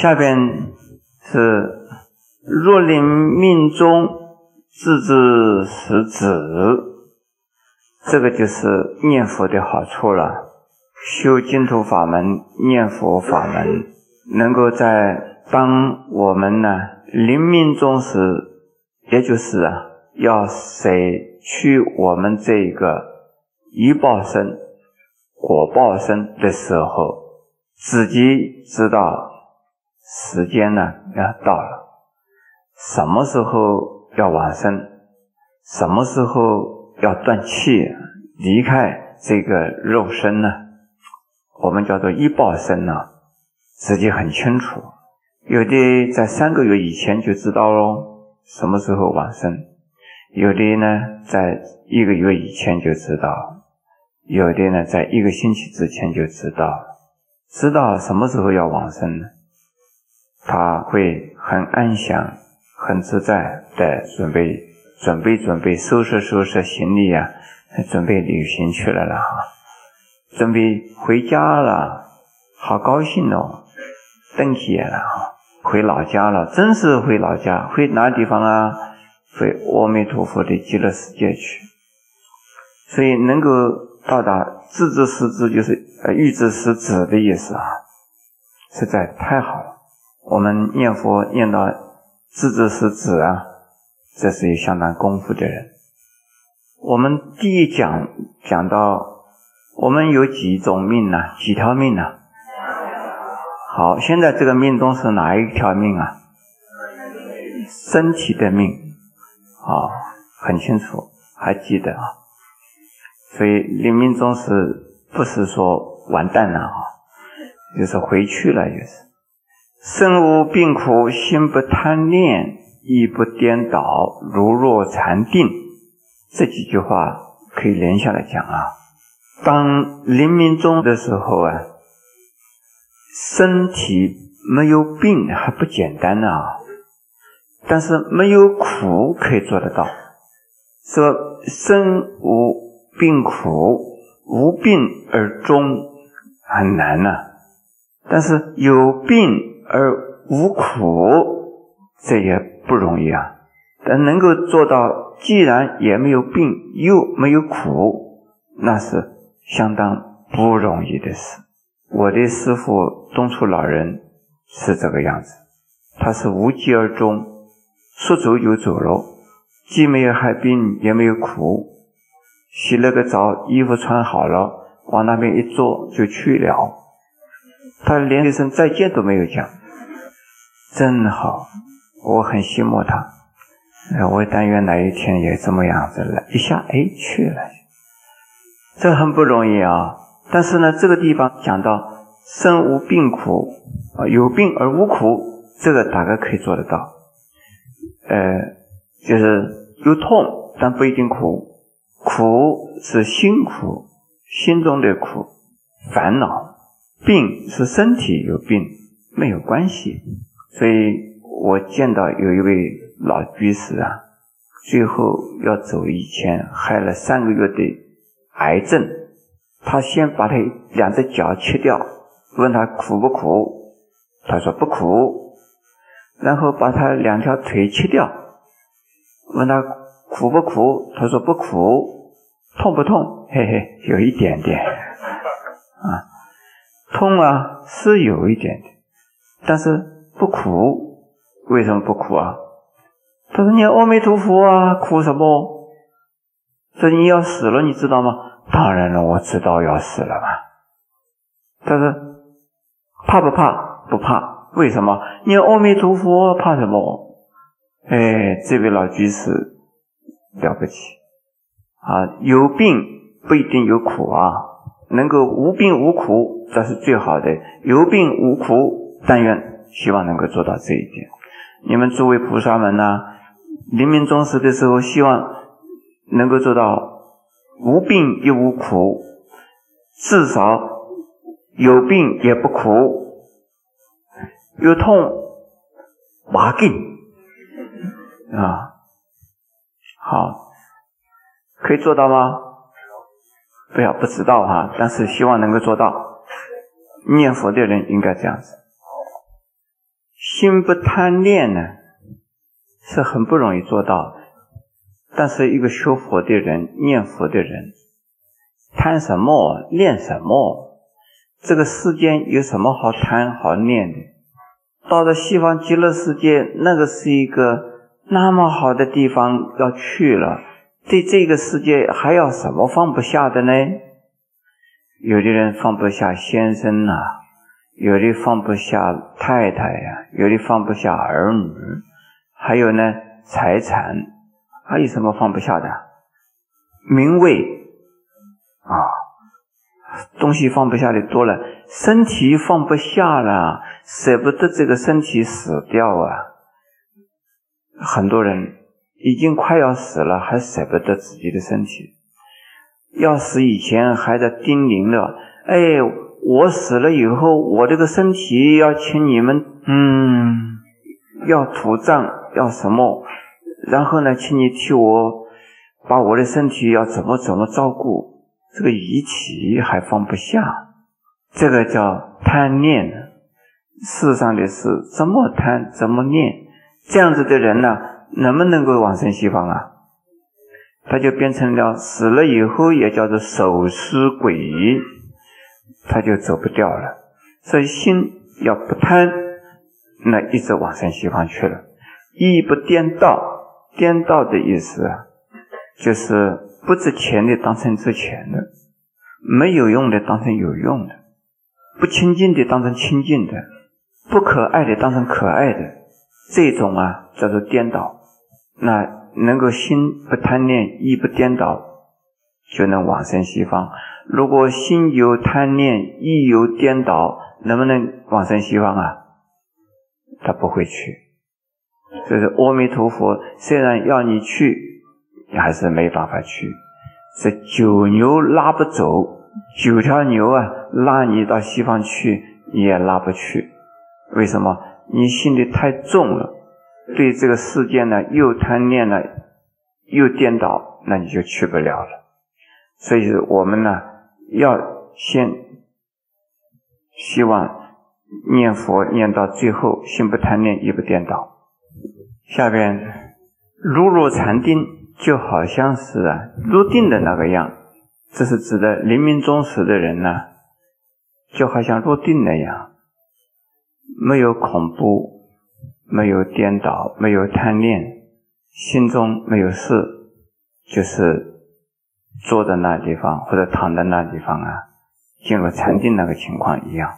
下边是若临命中自知识止，这个就是念佛的好处了。修净土法门、念佛法门，能够在当我们呢临命终时，也就是啊，要舍去我们这个一报身、果报身的时候，自己知道时间呢要到了，什么时候要往生，什么时候要断气离开这个肉身呢？我们叫做一报身呢，自己很清楚。有的在三个月以前就知道喽，什么时候往生；有的呢，在一个月以前就知道；有的呢，在一个星期之前就知道。知道什么时候要往生呢？他会很安详、很自在的准备、准备、准备、收拾、收拾行李呀，准备旅行去了了哈。准备回家了，好高兴哦！登记了哈，回老家了，真是回老家，回哪地方啊？回阿弥陀佛的极乐世界去。所以能够到达自知识知，就是呃欲知识止的意思啊，实在太好了。我们念佛念到自知识止啊，这是有相当功夫的人。我们第一讲讲到。我们有几种命呢？几条命呢？好，现在这个命中是哪一条命啊？身体的命，啊，很清楚，还记得啊。所以临命中是不是说完蛋了啊？就是回去了，就是身无病苦，心不贪恋，意不颠倒，如若禅定。这几句话可以连下来讲啊。当临命终的时候啊，身体没有病还不简单呢，但是没有苦可以做得到。说身无病苦，无病而终很难呢，但是有病而无苦，这也不容易啊。但能够做到，既然也没有病，又没有苦，那是。相当不容易的事。我的师傅东初老人是这个样子，他是无疾而终，说走就走了，既没有害病，也没有苦，洗了个澡，衣服穿好了，往那边一坐就去了，他连一声再见都没有讲，真好，我很羡慕他，我但愿哪一天也这么样子了，一下哎去了。这很不容易啊！但是呢，这个地方讲到身无病苦，有病而无苦，这个大概可以做得到。呃，就是有痛，但不一定苦。苦是辛苦，心中的苦，烦恼；病是身体有病，没有关系。所以我见到有一位老居士啊，最后要走以前，害了三个月的。癌症，他先把他两只脚切掉，问他苦不苦？他说不苦。然后把他两条腿切掉，问他苦不苦？他说不苦。痛不痛？嘿嘿，有一点点啊，痛啊，是有一点点，但是不苦。为什么不苦啊？他说你阿弥陀佛啊，苦什么？说你要死了，你知道吗？当然了，我知道要死了嘛。但是怕不怕？不怕。为什么？你阿弥陀佛，怕什么？哎，这位老居士了不起啊！有病不一定有苦啊，能够无病无苦，这是最好的。有病无苦，但愿希望能够做到这一点。你们诸位菩萨们呢，临命终时的时候，希望能够做到。无病也无苦，至少有病也不苦，有痛麻劲啊，好，可以做到吗？不要不知道哈，但是希望能够做到。念佛的人应该这样子。心不贪念呢，是很不容易做到的。但是一个修佛的人、念佛的人，贪什么念什么？这个世间有什么好贪好念的？到了西方极乐世界，那个是一个那么好的地方要去了，对这个世界还要什么放不下的呢？有的人放不下先生呐，有的放不下太太呀，有的放不下儿女，还有呢财产，还有什么放不下的？名位啊，东西放不下的多了，身体放不下了，舍不得这个身体死掉啊。很多人已经快要死了，还舍不得自己的身体。要死以前还在叮咛着：“哎，我死了以后，我这个身体要请你们，嗯，要土葬，要什么？然后呢，请你替我把我的身体要怎么怎么照顾。这个遗体还放不下，这个叫贪念。世上的事怎么贪怎么念，这样子的人呢，能不能够往生西方啊？”他就变成了死了以后也叫做守尸鬼，他就走不掉了。所以心要不贪，那一直往生西方去了。意不颠倒，颠倒的意思啊，就是不值钱的当成值钱的，没有用的当成有用的，不清净的当成清净的，不可爱的当成可爱的，这种啊叫做颠倒。那。能够心不贪念，意不颠倒，就能往生西方。如果心有贪念，意有颠倒，能不能往生西方啊？他不会去。所以说，阿弥陀佛虽然要你去，你还是没办法去。是九牛拉不走，九条牛啊，拉你到西方去，你也拉不去。为什么？你心里太重了。对这个世界呢，又贪念了，又颠倒，那你就去不了了。所以我们呢，要先希望念佛念到最后，心不贪念，意不颠倒。下边如入禅定，就好像是啊入定的那个样。这是指的临命终时的人呢，就好像入定那样，没有恐怖。没有颠倒，没有贪念，心中没有事，就是坐在那地方或者躺在那地方啊，进入禅定那个情况一样。